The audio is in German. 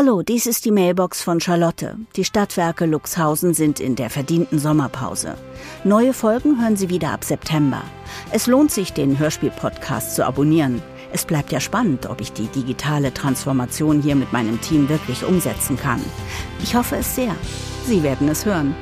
Hallo, dies ist die Mailbox von Charlotte. Die Stadtwerke Luxhausen sind in der verdienten Sommerpause. Neue Folgen hören Sie wieder ab September. Es lohnt sich, den Hörspiel-Podcast zu abonnieren. Es bleibt ja spannend, ob ich die digitale Transformation hier mit meinem Team wirklich umsetzen kann. Ich hoffe es sehr. Sie werden es hören.